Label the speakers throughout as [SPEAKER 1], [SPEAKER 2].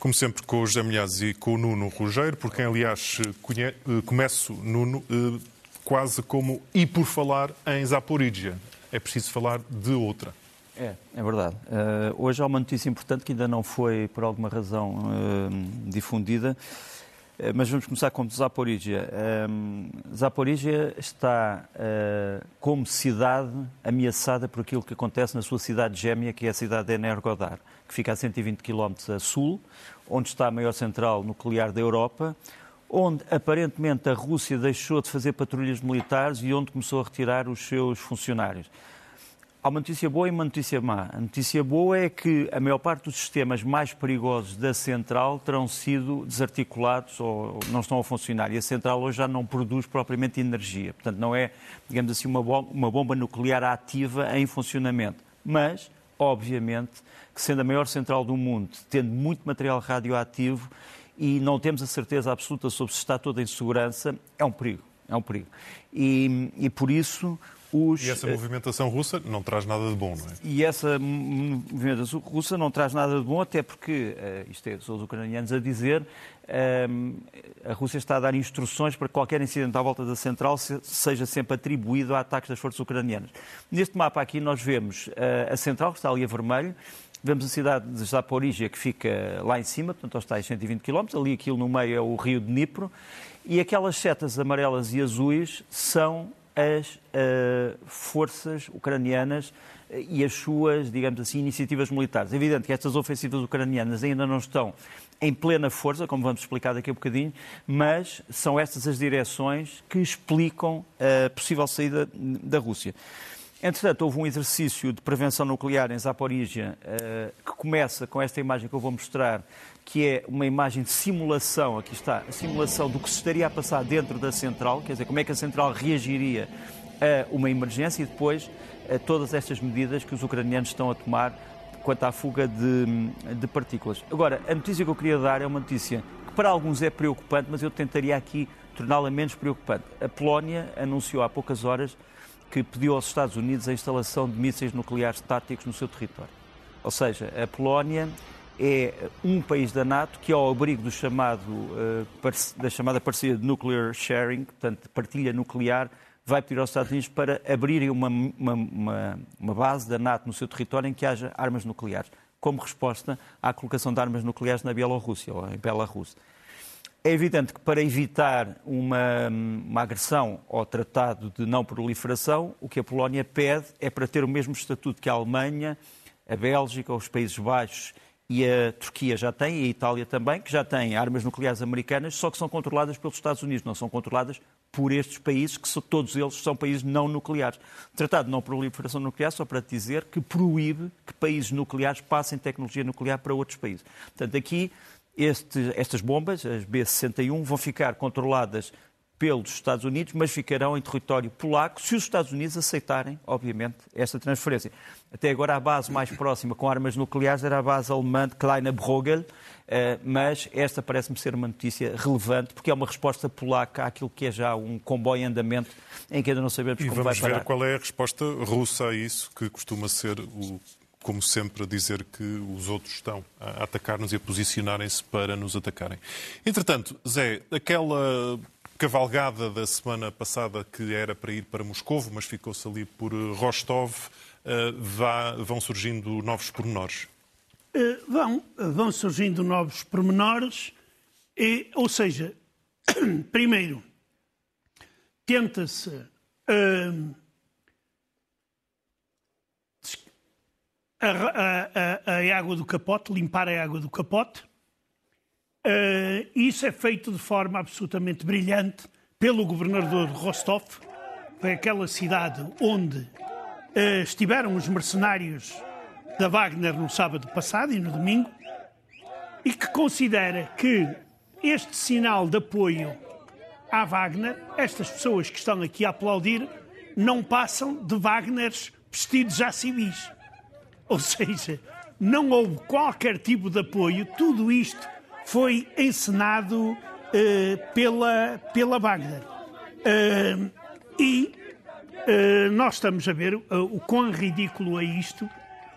[SPEAKER 1] como sempre, com o José Milhazes e com o Nuno Rogério, por quem, aliás, conhe... começo, Nuno, quase como e por falar em Zaporizhia. É preciso falar de outra.
[SPEAKER 2] É, é verdade. Uh, hoje há uma notícia importante que ainda não foi, por alguma razão, uh, difundida, mas vamos começar com Zaporizhia. Zaporizhia está como cidade ameaçada por aquilo que acontece na sua cidade gêmea, que é a cidade de Energodar, que fica a 120 km a sul, onde está a maior central nuclear da Europa, onde aparentemente a Rússia deixou de fazer patrulhas militares e onde começou a retirar os seus funcionários. Há uma notícia boa e uma notícia má. A notícia boa é que a maior parte dos sistemas mais perigosos da central terão sido desarticulados ou não estão a funcionar. E a central hoje já não produz propriamente energia. Portanto, não é, digamos assim, uma bomba nuclear ativa em funcionamento. Mas, obviamente, que sendo a maior central do mundo, tendo muito material radioativo e não temos a certeza absoluta sobre se está toda em segurança, é um perigo. É um perigo. E, e por isso os...
[SPEAKER 1] E essa movimentação russa não traz nada de bom, não é?
[SPEAKER 2] E essa movimentação russa não traz nada de bom, até porque, uh, isto é, são os ucranianos a dizer, uh, a Rússia está a dar instruções para que qualquer incidente à volta da central se, seja sempre atribuído a ataques das forças ucranianas. Neste mapa aqui nós vemos uh, a central, que está ali a vermelho, Vemos a cidade de Zaporizhia, que fica lá em cima, portanto, aos tais 120 km. Ali, aquilo no meio, é o rio de Dnipro. E aquelas setas amarelas e azuis são as uh, forças ucranianas eh, e as suas, digamos assim, iniciativas militares. É evidente que estas ofensivas ucranianas ainda não estão em plena força, como vamos explicar daqui a um bocadinho, mas são estas as direções que explicam a possível saída da Rússia. Entretanto, houve um exercício de prevenção nuclear em Zaporizhia uh, que começa com esta imagem que eu vou mostrar, que é uma imagem de simulação, aqui está, a simulação do que se estaria a passar dentro da central, quer dizer, como é que a central reagiria a uma emergência e depois a todas estas medidas que os ucranianos estão a tomar quanto à fuga de, de partículas. Agora, a notícia que eu queria dar é uma notícia que para alguns é preocupante, mas eu tentaria aqui torná-la menos preocupante. A Polónia anunciou há poucas horas que pediu aos Estados Unidos a instalação de mísseis nucleares táticos no seu território. Ou seja, a Polónia é um país da NATO que, ao abrigo do chamado, eh, da chamada parceria de nuclear sharing, portanto, partilha nuclear, vai pedir aos Estados Unidos para abrirem uma, uma, uma, base da NATO no seu território em que haja armas nucleares, como resposta à colocação de armas nucleares na Bielorrússia ou em Belarus. É evidente que para evitar uma, uma, agressão ao Tratado de Não Proliferação, o que a Polónia pede é para ter o mesmo estatuto que a Alemanha, a Bélgica, os Países Baixos e a Turquia já tem, e a Itália também, que já têm armas nucleares americanas, só que são controladas pelos Estados Unidos, não são controladas por estes países, que são, todos eles são países não nucleares. O Tratado de Não Proliferação Nuclear, só para dizer, que proíbe que países nucleares passem tecnologia nuclear para outros países. Portanto, aqui este, estas bombas, as B-61, vão ficar controladas pelos Estados Unidos, mas ficarão em território polaco se os Estados Unidos aceitarem, obviamente, esta transferência. Até agora a base mais próxima com armas nucleares era a base alemã de Kleine Brogel, eh, mas esta parece-me ser uma notícia relevante, porque é uma resposta polaca àquilo que é já um comboio em andamento, em que ainda não sabemos
[SPEAKER 1] e
[SPEAKER 2] como vai parar.
[SPEAKER 1] vamos ver qual é a resposta russa a isso, que costuma ser o como sempre, a dizer que os outros estão a atacar-nos e a posicionarem-se para nos atacarem. Entretanto, Zé, aquela cavalgada da semana passada que era para ir para Moscou, mas ficou-se ali por eh, Rostov, eh, vão surgindo novos pormenores?
[SPEAKER 3] Eh, vão, vão surgindo novos pormenores, e, ou seja, primeiro, tenta-se uh, a, a, a, água do capote, limpar a água do capote. Uh, isso é feito de forma absolutamente brilhante pelo governador de Rostov, foi aquela cidade onde uh, estiveram os mercenários da Wagner no sábado passado e no domingo, e que considera que este sinal de apoio à Wagner, estas pessoas que estão aqui a aplaudir, não passam de Wagners vestidos já civis. Ou seja, não houve qualquer tipo de apoio, tudo isto foi encenado uh, pela, pela Wagner. Uh, e uh, nós estamos a ver o quão ridículo é isto,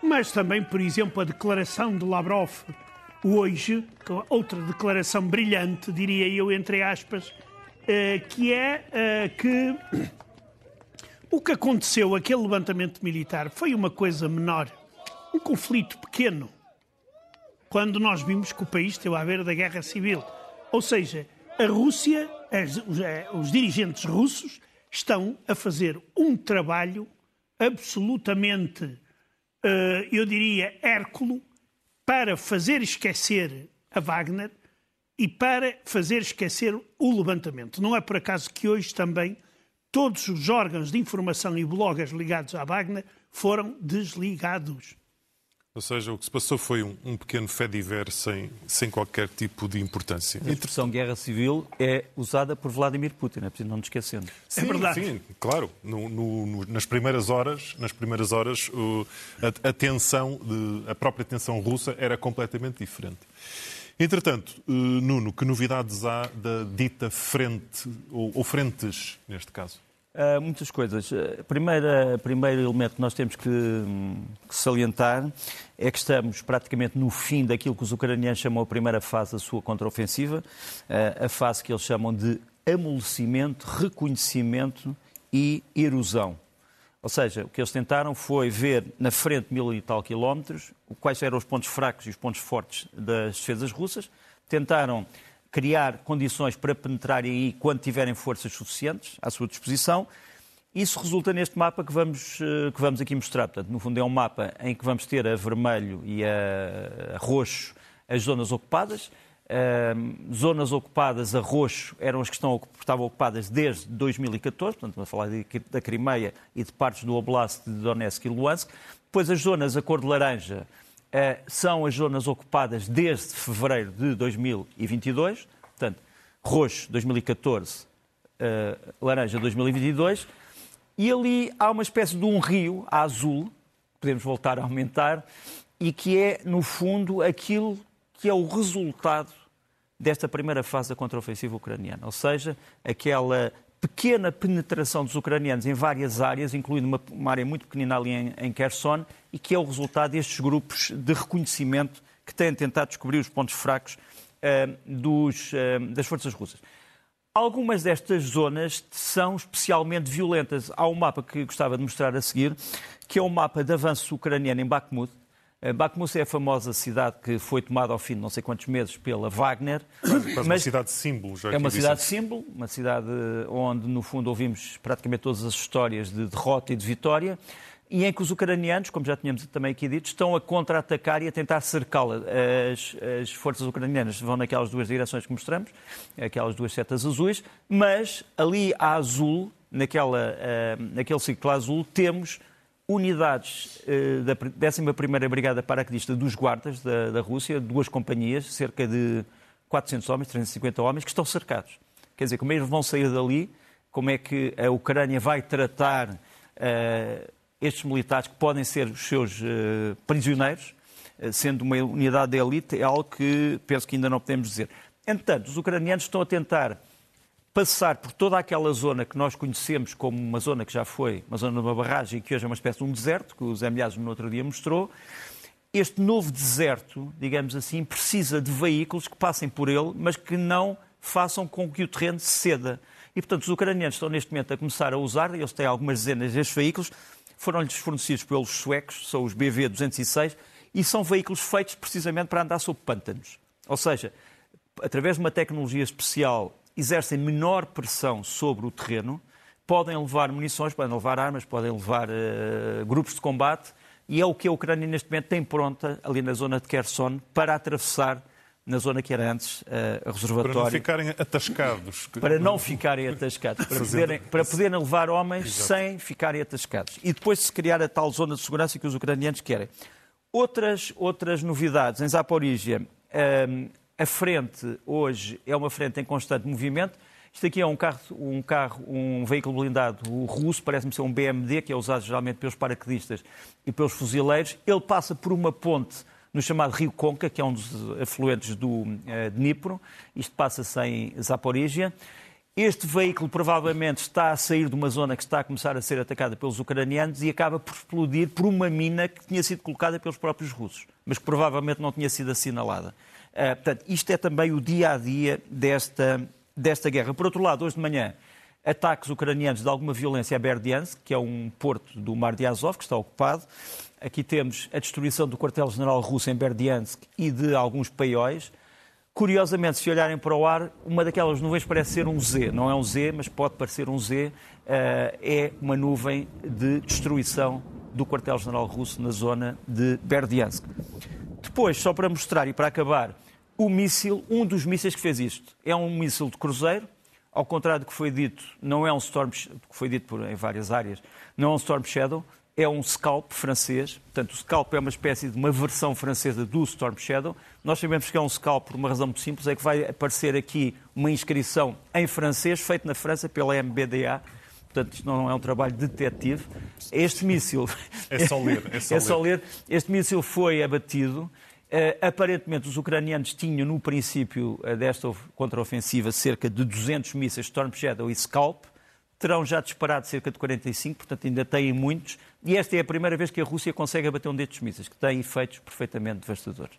[SPEAKER 3] mas também, por exemplo, a declaração de Lavrov hoje, outra declaração brilhante, diria eu, entre aspas, eh, que é eh, que o que aconteceu, aquele levantamento militar, foi uma coisa menor, um conflito pequeno, quando nós vimos que o país esteve à beira da guerra civil. Ou seja, a Rússia, os, eh, os dirigentes russos, estão a fazer um trabalho absolutamente, eu diria, hérculo, para fazer esquecer a Wagner e para fazer esquecer o levantamento. Não é por acaso que hoje também todos os órgãos de informação e bloggers ligados à Wagner foram desligados.
[SPEAKER 1] Ou seja, o que se passou foi um, um pequeno fé diver sem, sem qualquer tipo de importância.
[SPEAKER 2] A expressão guerra civil é usada por Vladimir Putin, é preciso não nos esquecendo.
[SPEAKER 1] Sim, é verdade. Sim, claro. No, no, nas primeiras horas, nas primeiras horas uh, a, a, tensão, de, a própria tensão russa era completamente diferente. Entretanto, uh, Nuno, que novidades há da dita frente, ou, ou frentes, neste caso?
[SPEAKER 2] Uh, muitas coisas. Uh, primeira, primeiro elemento que nós temos que, um, que, salientar é que estamos praticamente no fim daquilo que os ucranianos chamam a primeira fase da sua contraofensiva, uh, a fase que eles chamam de amolecimento, reconhecimento e erosão. Ou seja, o que eles tentaram foi ver na frente mil e tal quilómetros quais eram os pontos fracos e os pontos fortes das defesas russas, tentaram criar condições para penetrarem aí quando tiverem forças suficientes à sua disposição. Isso resulta neste mapa que vamos, eh, que vamos aqui mostrar. Portanto, no fundo, é um mapa em que vamos ter a vermelho e a, a roxo as zonas ocupadas. Uh, zonas ocupadas a roxo eram as que estão, estavam ocupadas desde 2014, portanto, vamos falar de, da Crimeia e de partes do Oblast de Donetsk e Luhansk. Depois, as zonas a cor de laranja são as zonas ocupadas desde fevereiro de 2022, portanto, roxo 2014, eh, laranja 2022, e ali há uma espécie de um rio azul, podemos voltar a aumentar, e que é, no fundo, aquilo que é o resultado desta primeira fase da contraofensiva ucraniana, ou seja, aquela pequena penetração dos ucranianos em várias áreas, incluindo uma, uma área muito pequenina ali em, em Kherson, e que é o resultado destes grupos de reconhecimento que têm tentado descobrir os pontos fracos uh, dos, uh, das forças russas. Algumas destas zonas são especialmente violentas. Há um mapa que gostava de mostrar a seguir, que é um mapa de avanço ucraniano em Bakhmut, Bakhmut é a famosa cidade que foi tomada ao fim de não sei quantos meses pela Wagner.
[SPEAKER 1] Mas, mas uma cidade símbolo, já
[SPEAKER 2] É uma cidade símbolo, uma cidade onde, no fundo, ouvimos praticamente todas as histórias de derrota e de vitória e em que os ucranianos, como já tínhamos também aqui dito, estão a contra-atacar e a tentar cercá-la. As, as, forças ucranianas vão naquelas duas direções que mostramos, aquelas duas setas azuis, mas ali a azul, naquela, uh, naquele ciclo azul, temos unidades uh, da 11ª Brigada Paraquedista dos Guardas da, da, Rússia, duas companhias, cerca de 400 homens, 350 homens, que estão cercados. Quer dizer, como eles vão sair dali, como é que a Ucrânia vai tratar uh, estes militares que podem ser os seus uh, prisioneiros, sendo uma unidade de elite, é algo que penso que ainda não podemos dizer. Entretanto, os ucranianos estão a tentar passar por toda aquela zona que nós conhecemos como uma zona que já foi uma zona de uma barragem e que hoje é uma espécie de um deserto, que o Zé Milhazes no outro dia mostrou, este novo deserto, digamos assim, precisa de veículos que passem por ele, mas que não façam com que o terreno ceda. E, portanto, os ucranianos estão neste momento a começar a usar, eles têm algumas dezenas destes veículos, foram-lhes fornecidos pelos suecos, são os BV-206, e são veículos feitos precisamente para andar sob pântanos. Ou seja, através de uma tecnologia especial exercem menor pressão sobre o terreno, podem levar munições, podem levar armas, podem levar uh, grupos de combate, e é o que a Ucrânia neste momento tem pronta ali na zona de Kherson para atravessar na zona que era antes uh, a reservatório. Para
[SPEAKER 1] não ficarem atascados.
[SPEAKER 2] Para não ficarem atascados, para poderem, para poderem levar homens Exato. sem ficarem atascados. E depois se criar a tal zona de segurança que os ucranianos querem. Outras, outras novidades. Em Zaporizhia, uh, a frente hoje é uma frente em constante movimento. Isto aqui é um carro, um carro, um veículo blindado o russo, parece-me ser um BMD, que é usado geralmente pelos paraquedistas e pelos fuzileiros. Ele passa por uma ponte no chamado Rio Conca, que é um dos afluentes do uh, Dnipro. Isto passa-se em Zaporizhia. Este veículo provavelmente está a sair de uma zona que está a começar a ser atacada pelos ucranianos e acaba por explodir por uma mina que tinha sido colocada pelos próprios russos, mas que provavelmente não tinha sido assinalada. Uh, portanto, isto é também o dia a dia desta, desta guerra. Por outro lado, hoje de manhã, ataques ucranianos de alguma violência a Berdiansk, que é um porto do Mar de Azov, que está ocupado. Aqui temos a destruição do quartel-general russo em Berdiansk e de alguns paióis. Curiosamente, se olharem para o ar, uma daquelas nuvens parece ser um Z. Não é um Z, mas pode parecer um Z. Eh, é uma nuvem de destruição do quartel-general russo na zona de Berdiansk. Depois, só para mostrar e para acabar, o míssil, um dos mísseis que fez isto, é um míssil de cruzeiro, ao contrário do que foi dito, não é um Storm, que foi dito por, em várias áreas, não é um Storm Shadow, é um Scalp francês. Portanto, o Scalp é uma espécie de uma versão francesa do Storm Shadow. Nós sabemos que é um Scalp por uma razão muito simples, é que vai aparecer aqui uma inscrição em francês, feita na França pela MBDA. Portanto, isto não é um trabalho detetive. Este míssil...
[SPEAKER 1] É só ler. É só,
[SPEAKER 2] é só ler. Este míssil foi abatido. Uh, aparentemente, os ucranianos tinham, no princípio uh, desta contraofensiva, cerca de 200 mísseis Storm Shadow e Scalp terão já disparado cerca de 45, portanto ainda têm muitos, e esta é a primeira vez que a Rússia consegue abater um destes mísseis, que tem efeitos perfeitamente devastadores.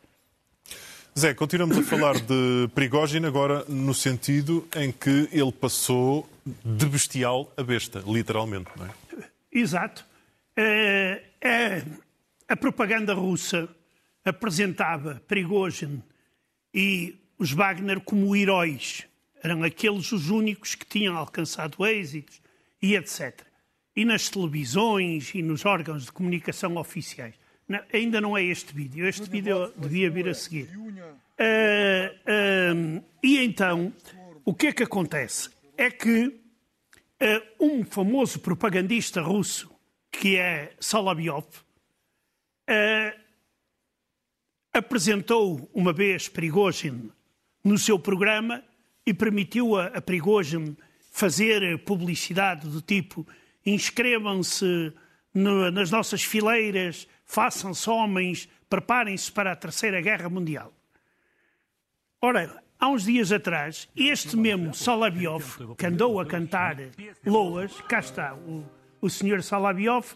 [SPEAKER 1] Zé, continuamos a falar de Prigogine agora no sentido em que ele passou de bestial a besta, literalmente, não é?
[SPEAKER 3] Exato. É, é, a propaganda russa apresentava Prigogine e os Wagner como heróis eram aqueles os únicos que tinham alcançado êxitos e etc. E nas televisões e nos órgãos de comunicação oficiais. Não, ainda não é este vídeo, este vídeo devia vir a seguir. Uh, uh, e então, o que é que acontece? É que uh, um famoso propagandista russo, que é Solovyov, apresentou uma vez Prigozhin no seu programa e permitiu a, a fazer publicidade do tipo inscrevam-se nas nossas fileiras, façam-se homens, preparem-se para a Terceira Guerra Mundial. Ora, há uns dias atrás, este mesmo Salabiov, que andou a cantar loas, cá está o, o senhor Salabiov,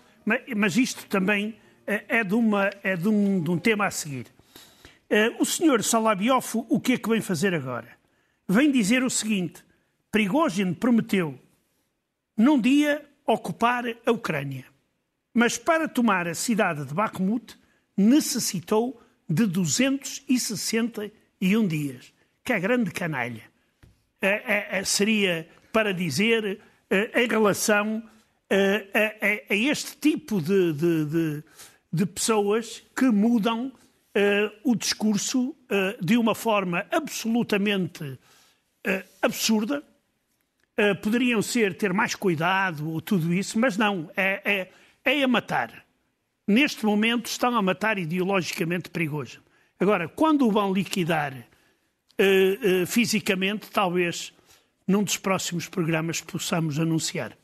[SPEAKER 3] mas isto também é, é de, uma, é de, um, de um tema a seguir. Eh, o senhor Salabiov, o que é que vem fazer agora? vem dizer o seguinte: Prigozhin prometeu, num dia, ocupar a Ucrânia. Mas para tomar a cidade de Bakhmut, necessitou de 261 dias. Que é grande canalha. É, é, é, seria para dizer é, em relação a, este tipo de, de, de, de pessoas que mudam o discurso de uma forma absolutamente absurda. Poderiam ser ter mais cuidado ou tudo isso, mas não, é, é, a matar. Neste momento estão a matar ideologicamente perigoso. Agora, quando o vão liquidar uh, fisicamente, talvez num dos próximos programas possamos anunciar.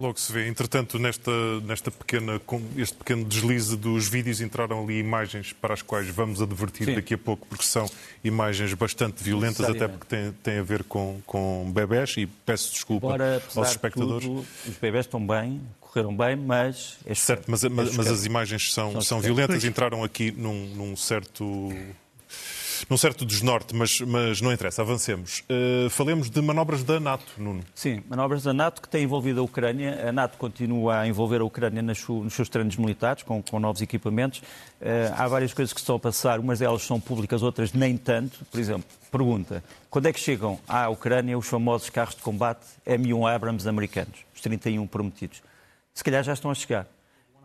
[SPEAKER 1] Logo se vê. Entretanto, nesta, nesta pequena, este pequeno deslize dos vídeos entraram ali imagens para as quais vamos advertir Sim. daqui a pouco, porque são imagens bastante violentas, até porque têm, têm a ver com, com bebés, e peço desculpa Embora, aos espectadores. Tudo,
[SPEAKER 2] os bebés estão bem, correram bem, mas...
[SPEAKER 1] É certo, mas, mas, mas as imagens são, são, são violentas, entraram aqui num, num certo num certo desnorte, mas, mas não interessa, avancemos. Uh, falemos de manobras da NATO, Nuno.
[SPEAKER 2] Sim, manobras da NATO que têm envolvido a Ucrânia. A NATO continua a envolver a Ucrânia nos seus treinos militares, com, com novos equipamentos. Uh, há várias coisas que estão a passar, umas delas são públicas, outras nem tanto. Por exemplo, pergunta, quando é que chegam à Ucrânia os famosos carros de combate M1 Abrams americanos, os 31 prometidos? Se calhar já estão a chegar.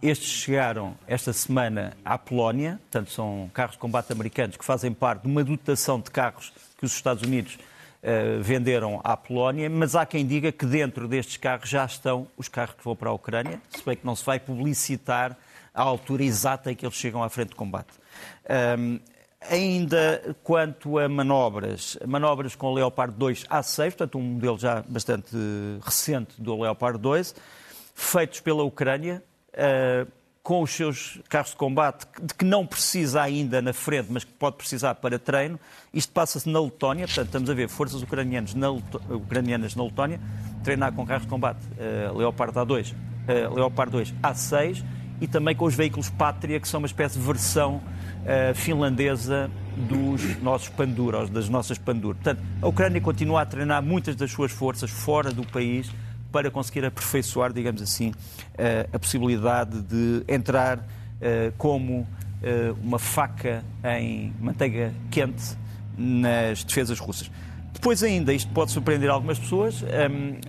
[SPEAKER 2] Estes chegaram esta semana à Polónia, portanto, são carros de combate americanos que fazem parte de uma dotação de carros que os Estados Unidos uh, venderam à Polónia, mas há quem diga que dentro destes carros já estão os carros que vão para a Ucrânia, se bem que não se vai publicitar a altura exata em que eles chegam à frente de combate. Um, ainda quanto a manobras, manobras com o Leopard 2 A6, portanto um modelo já bastante recente do Leopard 2, feitos pela Ucrânia, uh, com os seus carros de combate, de que não precisa ainda na frente, mas que pode precisar para treino. Isto passa-se na Letónia, portanto, estamos a ver forças ucranianas na, ucranianas na Letónia treinar com carros de combate uh, Leopard A2, uh, Leopard 2 A6 e também com os veículos Pátria, que são uma espécie de versão uh, finlandesa dos nossos Pandur, das nossas Pandur. Portanto, a Ucrânia continua a treinar muitas das suas forças fora do país para conseguir aperfeiçoar, digamos assim, eh, a possibilidade de entrar eh, como eh, uma faca em manteiga quente nas defesas russas. Depois ainda, isto pode surpreender algumas pessoas, ehm,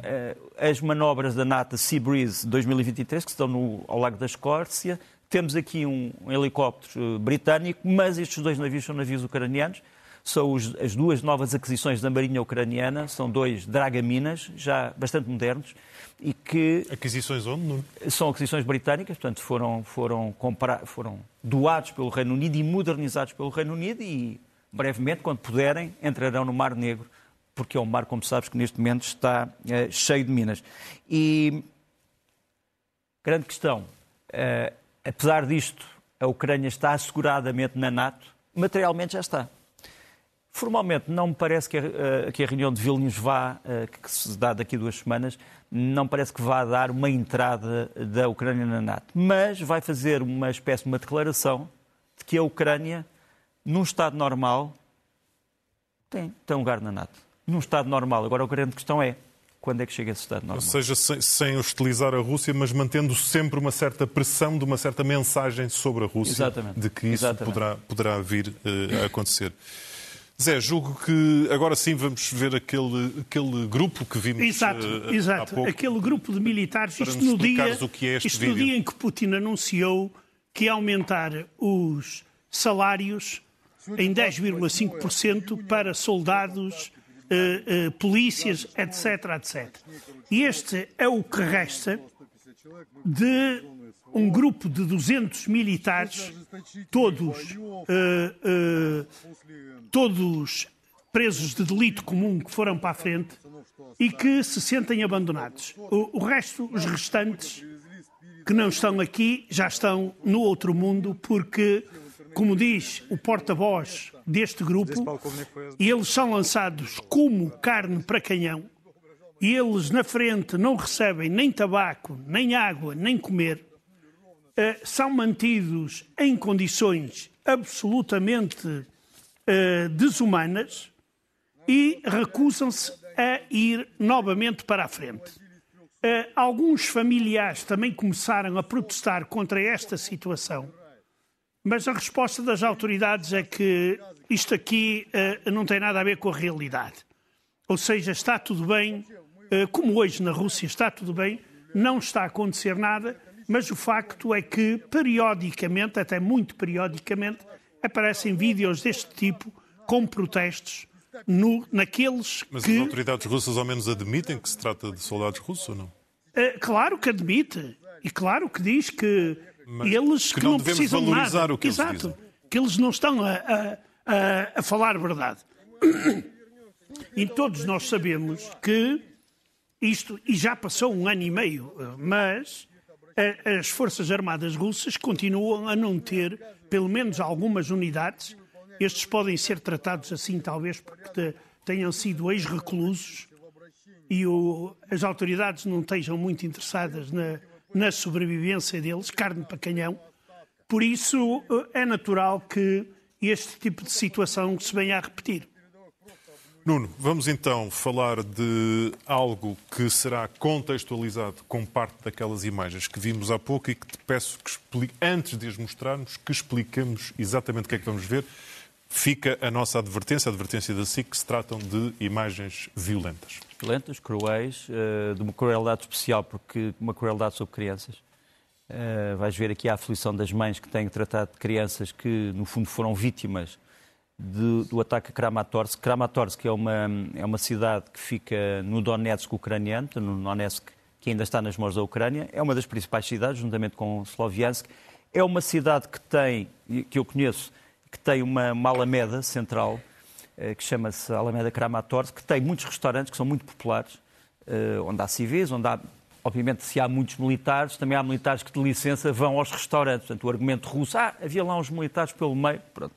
[SPEAKER 2] as manobras da NATO Sea Breeze 2023, que estão no, ao Lago da Escócia, temos aqui um, um helicóptero britânico, mas estes dois navios são navios ucranianos, são os, as duas novas aquisições da Marinha Ucraniana, são dois Dragaminas, já bastante modernos, e que...
[SPEAKER 1] Aquisições onde? Não?
[SPEAKER 2] São aquisições britânicas, portanto foram, foram, comprar, foram doados pelo Reino Unido e modernizados pelo Reino Unido e brevemente, quando puderem, entrarão no Mar Negro, porque é um mar, como sabes, que neste momento está uh, cheio de minas. E grande questão, uh, apesar disto, a Ucrânia está asseguradamente na NATO, materialmente já está. Formalmente, não me parece que a, eh, que a reunião de Vilnius vá, eh, que se dá daqui a duas semanas, não parece que vá dar uma entrada da Ucrânia na NATO. Mas vai fazer uma espécie de uma declaração de que a Ucrânia, num Estado normal, tem, tem um lugar na NATO. Num Estado normal. Agora, a grande questão é quando é que chega esse Estado normal. Ou
[SPEAKER 1] seja, sem, sem, hostilizar a Rússia, mas mantendo sempre uma certa pressão de uma certa mensagem sobre a Rússia
[SPEAKER 2] Exatamente.
[SPEAKER 1] de que isso poderá, poderá vir uh, a acontecer. Zé, julgo que agora sim vamos ver aquele, aquele grupo que vimos
[SPEAKER 3] exato, uh, exato. pouco. Aquele grupo de militares, isto, no dia, o que é este isto vídeo. no dia em que Putin anunciou que ia aumentar os salários em 10,5% para soldados, uh, uh, polícias, etc, etc. E este é o que resta de um grupo de 200 militares, todos, uh, uh, todos presos de delito comum que foram para a frente e que se sentem abandonados. O, o resto, os restantes, que não estão aqui, já estão no outro mundo, porque, como diz o porta-voz deste grupo, eles são lançados como carne para canhão e eles na frente não recebem nem tabaco, nem água, nem comer são mantidos em condições absolutamente eh, desumanas e recusam-se a ir novamente para a frente. Eh, alguns familiares também começaram a protestar contra esta situação, mas a resposta das autoridades é que isto aqui não tem nada a ver com a realidade. Ou seja, está tudo bem, como hoje na Rússia está tudo bem, não está a acontecer nada mas o facto é que, periodicamente, até muito periodicamente, aparecem vídeos deste tipo com protestos no, naqueles
[SPEAKER 1] mas
[SPEAKER 3] que...
[SPEAKER 1] Mas as autoridades russas ao menos admitem que se trata de soldados russos ou não?
[SPEAKER 3] Uh, claro que admite. E claro que diz que mas eles que, que não, não precisam valorizar nada.
[SPEAKER 1] o que
[SPEAKER 3] Exato.
[SPEAKER 1] eles dizem.
[SPEAKER 3] Que eles não estão a, a, a, a falar verdade. E todos nós sabemos que isto, e já passou um ano e meio, mas as Forças Armadas Russas continuam a não ter, pelo menos algumas unidades. Estes podem ser tratados assim, talvez porque tenham sido ex-reclusos e o, as autoridades não estejam muito interessadas na, na sobrevivência deles, carne para canhão. Por isso, é natural que este tipo de situação se venha a repetir.
[SPEAKER 1] Nuno, vamos então falar de algo que será contextualizado com parte daquelas imagens que vimos há pouco e que te peço que explique, antes de as mostrarmos, que expliquemos exatamente o que é que vamos ver. Fica a nossa advertência, a advertência da SIC, que se tratam de imagens violentas.
[SPEAKER 2] Violentas, cruéis, eh, de uma crueldade especial, porque uma crueldade sobre crianças. Eh, vais ver aqui a aflição das mães que têm tratado de crianças que, no fundo, foram vítimas de, do ataque a Kramatorsk. Kramatorsk é uma, é uma cidade que fica no Donetsk ucraniano, no Donetsk que ainda está nas mãos da Ucrânia. É uma das principais cidades, juntamente com Sloviansk. É uma cidade que tem, que eu conheço, que tem uma, uma alameda central, eh, que chama-se Alameda Kramatorsk, que tem muitos restaurantes que são muito populares, eh, onde há civis, onde há obviamente, se há muitos militares, também há militares que, de licença, vão aos restaurantes. Portanto, o argumento russo, ah, havia lá uns militares pelo meio. Pronto.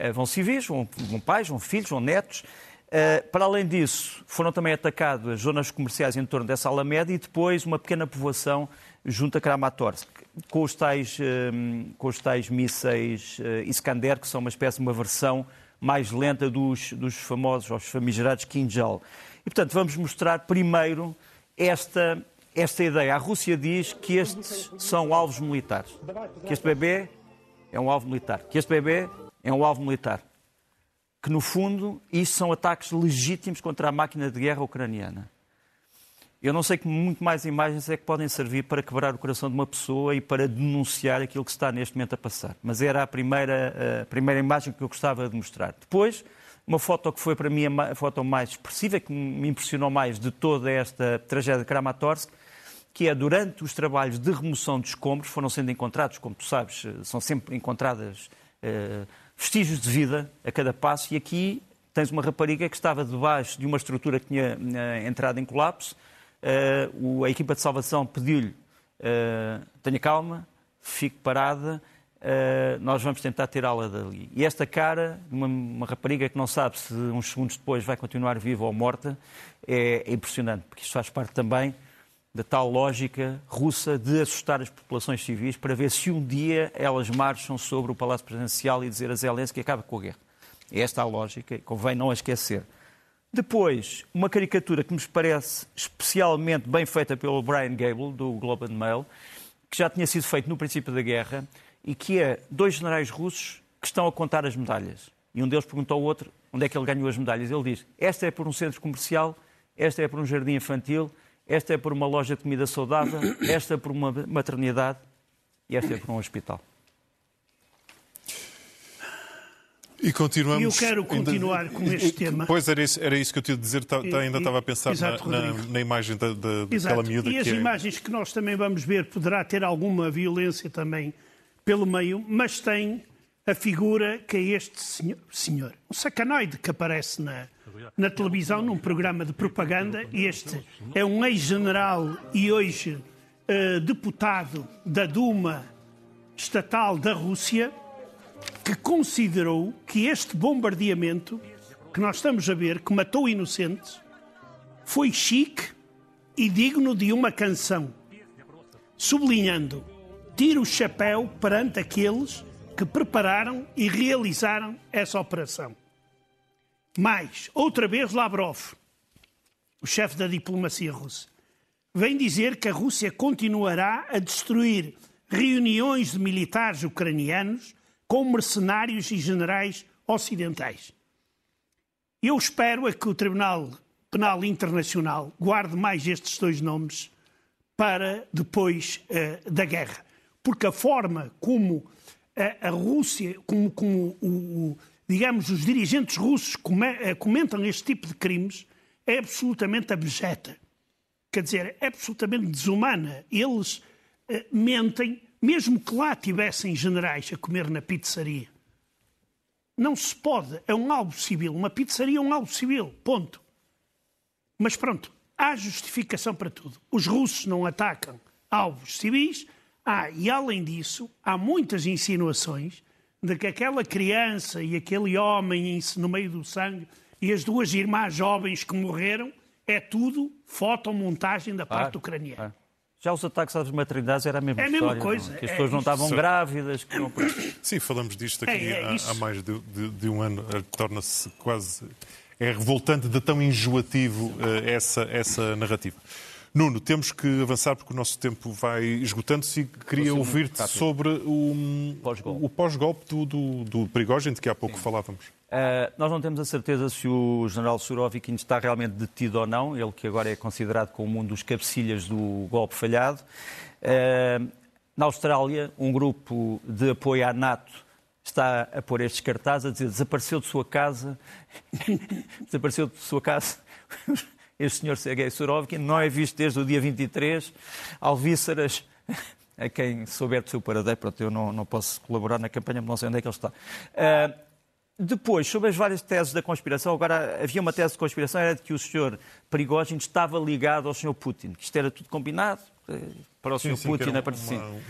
[SPEAKER 2] Uh, vão civis, vão, vão, pais, vão filhos, vão netos. Uh, para além disso, foram também atacadas as zonas comerciais em torno dessa Alameda e depois uma pequena povoação junto a Kramatorsk, com os tais, com os tais mísseis Iskander, que são uma espécie de uma versão mais lenta dos, dos famosos, os famigerados Kinjal. E, portanto, vamos mostrar primeiro esta, esta ideia. A Rússia diz que estes são alvos militares. Que este bebê é um alvo militar. Que este bebê é um alvo militar. Que, no fundo, isso são ataques legítimos contra a máquina de guerra ucraniana. Eu não sei que muito mais imagens é que podem servir para quebrar o coração de uma pessoa e para denunciar aquilo que está neste momento a passar. Mas era a primeira, a primeira imagem que eu gostava de mostrar. Depois, uma foto que foi para mim a foto mais expressiva, que me impressionou mais de toda esta tragédia de Kramatorsk, que é durante os trabalhos de remoção de escombros, foram sendo encontrados, como tu sabes, são sempre encontradas eh, vestígios de vida a cada passo, e aqui tens uma rapariga que estava debaixo de uma estrutura que tinha eh, entrado em colapso, uh, a equipa de salvação pediu-lhe uh, tenha calma, fique parada, uh, nós vamos tentar tirá-la dali. E esta cara, uma, uma, rapariga que não sabe se uns segundos depois vai continuar viva ou morta, é, é impressionante, porque isto faz parte também da tal lógica russa de assustar as populações civis para ver se um dia elas marcham sobre o Palácio Presidencial e dizer a Zelensky que acaba com a guerra. É esta a lógica, convém não a esquecer. Depois, uma caricatura que me parece especialmente bem feita pelo Brian Gable, do Globe and Mail, que já tinha sido feito no princípio da guerra, e que é dois generais russos que estão a contar as medalhas. E um deles perguntou ao outro onde é que ele ganhou as medalhas. Ele diz: Esta é por um centro comercial, esta é por um jardim infantil, esta é por uma loja de comida saudável, esta é por uma maternidade e esta é por um hospital.
[SPEAKER 1] E continuamos.
[SPEAKER 3] E eu quero continuar ainda... com este tema.
[SPEAKER 1] Pois era isso, era isso que eu tinha de dizer, tá, tá, ainda estava a pensar Exato, na, na, na, imagem da, da, daquela miúda.
[SPEAKER 3] E as
[SPEAKER 1] é...
[SPEAKER 3] imagens que nós também vamos ver poderá ter alguma violência também pelo meio, mas tem a figura que é este senhor, senhor um sacanoide que aparece na, na televisão num programa de propaganda. Este é um ex-general e hoje uh, deputado da Duma estatal da Rússia que considerou que este bombardeamento que nós estamos a ver, que matou inocentes, foi chique e digno de uma canção, sublinhando: tira o chapéu perante aqueles que prepararam e realizaram essa operação. Mais, outra vez Lavrov, o chefe da diplomacia russa, vem dizer que a Rússia continuará a destruir reuniões de militares ucranianos com mercenários e generais ocidentais. Eu espero é que o Tribunal Penal Internacional guarde mais estes dois nomes para depois uh, da guerra. Porque a forma como a, a Rússia, como, como o, o, digamos, os dirigentes russos uh, comentam este tipo de crimes, é absolutamente abjeta. Quer dizer, é absolutamente desumana. Eles uh, mentem mesmo que lá tivessem generais a comer na pizzaria. Não se pode, é um alvo civil. Uma pizzaria é um alvo civil, ponto. Mas pronto, há justificação para tudo. Os russos não atacam alvos civis. Ah, e além disso, há muitas insinuações de que aquela criança e aquele homem no meio do sangue e as duas irmãs jovens que morreram é tudo fotomontagem da parte ucraniana.
[SPEAKER 2] Já os ataques às maternidades era a mesma
[SPEAKER 3] é a
[SPEAKER 2] mesma
[SPEAKER 3] história, coisa.
[SPEAKER 2] Não? Que as pessoas é, não estavam grávidas. Que não...
[SPEAKER 1] Sim, falamos disto aqui é, é há, há, mais de, de, de um ano. Eh, torna-se quase... É revoltante de tão enjoativo uh, essa, essa narrativa. Nuno, temos que avançar porque o nosso tempo vai esgotando-se e queria ouvir-te sobre o pós-golpe pós do, do, do Prigogine, de que há pouco Sim. falávamos.
[SPEAKER 2] Uh, nós não temos a certeza se o general Surovikin está realmente detido ou não, ele que agora é considerado como um dos cabecilhas do golpe falhado. Uh, na Austrália, um grupo de apoio à NATO está a pôr estes cartazes a dizer desapareceu de sua casa, desapareceu de sua casa este senhor Sergei Surovikin, não é visto desde o dia 23, alvíceras a quem souber do seu paradeiro, pronto, eu não, não posso colaborar na campanha, não sei onde é que ele está. Uh, depois, sobre as várias teses da conspiração, agora havia uma tese de conspiração, era de que o senhor Prigogine estava ligado ao senhor Putin, que isto era tudo combinado eh, para o senhor
[SPEAKER 1] sim,
[SPEAKER 2] Putin aparecer.
[SPEAKER 1] uma-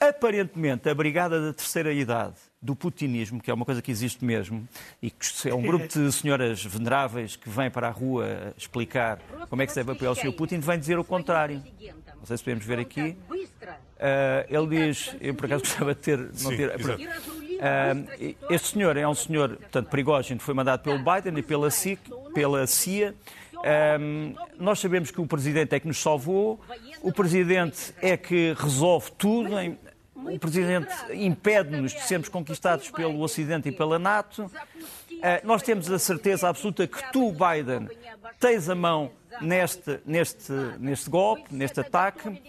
[SPEAKER 2] Aparentemente, a Brigada da Terceira Idade do putinismo, que é uma coisa que existe mesmo, e que é um grupo de senhoras veneráveis que vêm para a rua explicar como é que se deve apoiar o senhor Putin, vem dizer o contrário. Não sei se podemos ver aqui. Ah, ele diz, eu por acaso gostava de ter, não ter, ah, este senhor é um senhor, portanto, Prigogine foi mandado pelo Biden e pela CIA. Pela CIA. Ahm, nós sabemos que o Presidente é que nos salvou, o Presidente é que resolve tudo, em- o Presidente impede-nos de sermos conquistados pelo Ocidente e pela NATO. Ah, nós temos a certeza absoluta que tu, Biden, tens a mão neste, neste, neste golpe, neste ataque.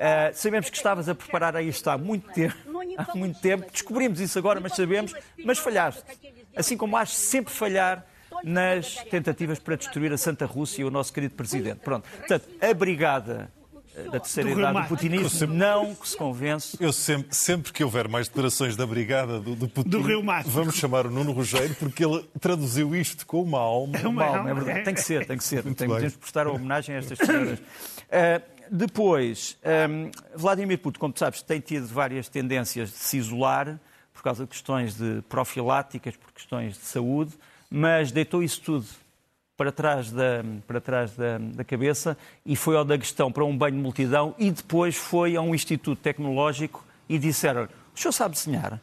[SPEAKER 2] Ah, sabemos que estavas a preparar a isto há muito tempo. Há muito tempo. Descobrimos isso agora, mas sabemos. Mas falhaste. Assim como de sempre falhar nas tentativas para destruir a Santa Rússia e o nosso querido Presidente. Pronto. Portanto, a brigada eh, da terceira
[SPEAKER 3] Do
[SPEAKER 2] idade do putinismo não se convence
[SPEAKER 1] Eu sempre, sempre que houver mais declarações da Brigada do, do Putin,
[SPEAKER 3] Do
[SPEAKER 1] vamos chamar o Nuno Rogério, porque ele traduziu isto com uma alma.
[SPEAKER 3] É uma
[SPEAKER 2] Mal,
[SPEAKER 3] alma,
[SPEAKER 2] é verdade.
[SPEAKER 3] é.
[SPEAKER 2] Tem que ser, tem que ser. Tem,
[SPEAKER 1] bem.
[SPEAKER 2] temos que prestar homenagem a estas senhoras. Uh, depois, um, Vladimir Putin, como tu sabes, tem tido várias tendências de se isolar por causa de questões de profiláticas, por questões de saúde, mas deitou isso tudo para trás da, para trás da, da cabeça e foi ao Daguestão para um banho de multidão e depois foi a um instituto tecnológico e disseram o senhor sabe desenhar?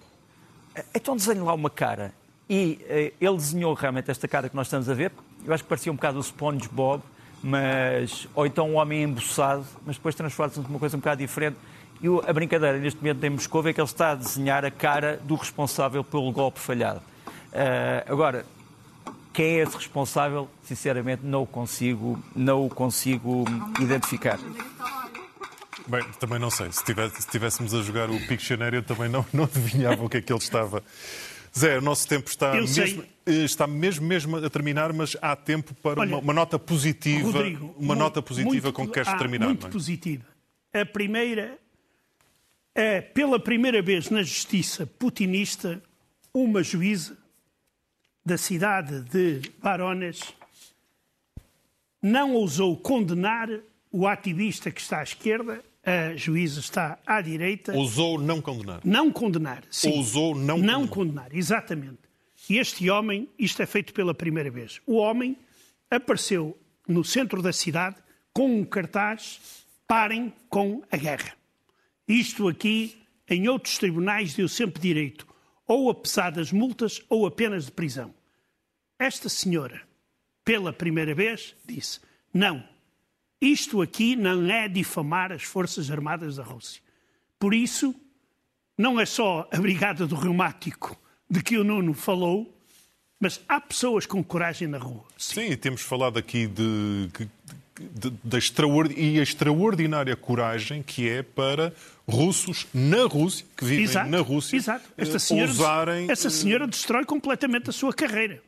[SPEAKER 2] Então desenhe lá uma cara. E eh, ele desenhou realmente esta cara que nós estamos a ver. Eu acho que parecia um bocado o SpongeBob, mas, ou então um homem embuçado, mas depois transforma-se numa coisa um bocado diferente. E a brincadeira neste momento em Moscou é que ele está a desenhar a cara do responsável pelo golpe falhado. Eh, agora, quem é esse responsável? Sinceramente, não o consigo, não o consigo identificar.
[SPEAKER 1] Bem, também não sei. Se, tivesse- se estivéssemos a jogar o Pictionary, eu também não, não adivinhava o que é que ele estava. Zé, o nosso tempo está mesmo, eh, está mesmo, mesmo a terminar, mas há tempo para
[SPEAKER 3] Olha,
[SPEAKER 1] uma, uma nota positiva,
[SPEAKER 3] Rodrigo,
[SPEAKER 1] uma
[SPEAKER 3] muito-
[SPEAKER 1] nota positiva
[SPEAKER 3] muito-
[SPEAKER 1] com que queres
[SPEAKER 3] ah,
[SPEAKER 1] terminar.
[SPEAKER 3] Muito
[SPEAKER 1] é?
[SPEAKER 3] positiva. A primeira é, pela primeira vez na justiça putinista, uma juíza da cidade de Varones não ousou condenar o ativista que está à esquerda, a juíza está à direita,
[SPEAKER 1] Ousou não condenar.
[SPEAKER 3] não condenar. Sim.
[SPEAKER 1] Ousou não
[SPEAKER 3] Não
[SPEAKER 1] condenar.
[SPEAKER 3] condenar, exatamente. E este homem, isto é feito pela primeira vez. O homem apareceu no centro da cidade com um cartaz: parem com a guerra. Isto aqui, em outros tribunais, deu sempre direito ou a pesadas multas ou a penas de prisão. Esta senhora, pela primeira vez, disse: não, isto aqui não é difamar as Forças Armadas da Rússia. Por isso, não é só a Brigada do Reumático de que o Nuno falou, mas há pessoas com coragem na rua.
[SPEAKER 1] Sim, e temos falado aqui de- da e a extraordinária coragem que é para russos na Rússia, que vivem
[SPEAKER 3] Exato,
[SPEAKER 1] na Rússia,
[SPEAKER 3] exato. Esta
[SPEAKER 1] eh,
[SPEAKER 3] senhora,
[SPEAKER 1] ousarem
[SPEAKER 3] essa senhora destrói completamente a sua carreira.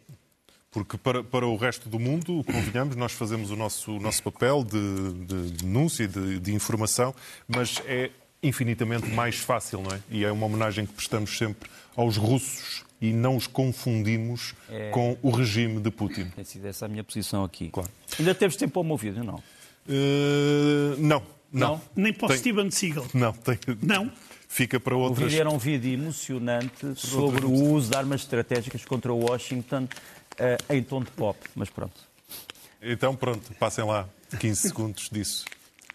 [SPEAKER 1] Porque para, para o resto do mundo, convenhamos, nós fazemos o nosso, o nosso papel de, de denúncia e de, de informação, mas é infinitamente mais fácil, não é? E é uma homenagem que prestamos sempre aos russos e não os confundimos
[SPEAKER 2] É.
[SPEAKER 1] com o regime de Putin.
[SPEAKER 2] Tem sido essa a minha posição aqui.
[SPEAKER 1] Claro.
[SPEAKER 2] Ainda temos tempo para o meu vídeo, não?
[SPEAKER 1] Eh, não, não.
[SPEAKER 2] Não?
[SPEAKER 3] Nem para o
[SPEAKER 1] Tem-
[SPEAKER 3] Steven Seagal.
[SPEAKER 1] Não, tem,
[SPEAKER 3] Não?
[SPEAKER 1] Fica para
[SPEAKER 2] O
[SPEAKER 1] outras.
[SPEAKER 2] vídeo era um vídeo emocionante sobre o uso de armas estratégicas contra o Washington eh, em tom de pop. Mas pronto.
[SPEAKER 1] Então, pronto, passem lá 15 segundos disso,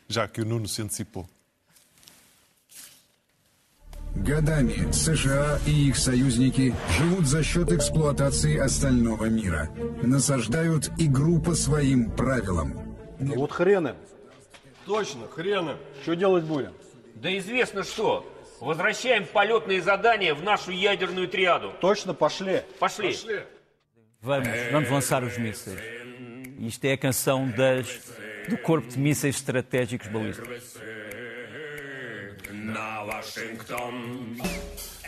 [SPEAKER 1] já que o Nuno se antecipou.
[SPEAKER 4] Годами США и их союзники живут за счет эксплуатации остального мира. Насаждают игру по своим правилам.
[SPEAKER 5] Ну вот хрены. Точно, хрены. Что делать будем?
[SPEAKER 6] Да известно что. Возвращаем полетные задания в нашу ядерную триаду.
[SPEAKER 5] Точно, пошли.
[SPEAKER 6] Пошли.
[SPEAKER 2] Vamos, vamos lançar os mísseis. Isto é a canção das, do corpo de mísseis estratégicos balísticos.
[SPEAKER 6] na Washington.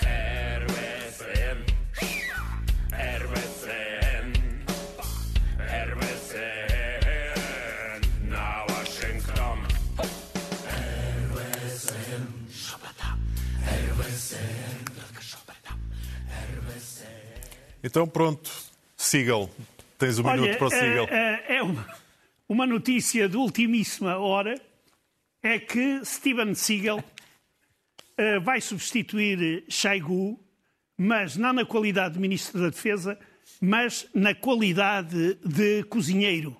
[SPEAKER 6] RBCN, RBCN, RBCN, na Washington. RBCN, Shopatá, RBCN, Shopatá, RBCN.
[SPEAKER 1] Então pronto, Sigal, tens um minuto para o eh,
[SPEAKER 3] Sigal. Eh, é, uma, uma notícia de ultimíssima hora, é que Steven Seagal vai substituir Shoigu, mas não na qualidade de Ministro da Defesa, mas na qualidade de cozinheiro.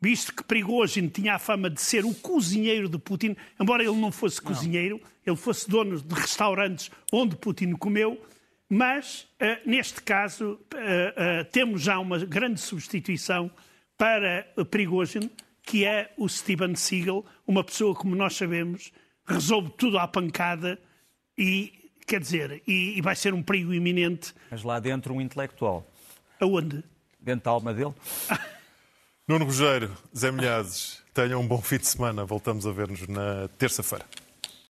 [SPEAKER 3] Visto que Prigozhin tinha a fama de ser o cozinheiro de Putin, embora ele não fosse cozinheiro, ele fosse dono de restaurantes onde Putin comeu, mas, eh, neste caso, eh, eh, temos já uma grande substituição para Prigozhin, que é o Steven Seagal, uma pessoa, como nós sabemos, resolve tudo à pancada e, quer dizer, e, e vai ser um perigo iminente.
[SPEAKER 2] Mas lá dentro um intelectual.
[SPEAKER 3] Aonde?
[SPEAKER 2] Dentro da alma dele.
[SPEAKER 1] Nuno Rogério, Zé Milhazes, tenham um bom fim de semana. Voltamos a ver-nos na terça-feira.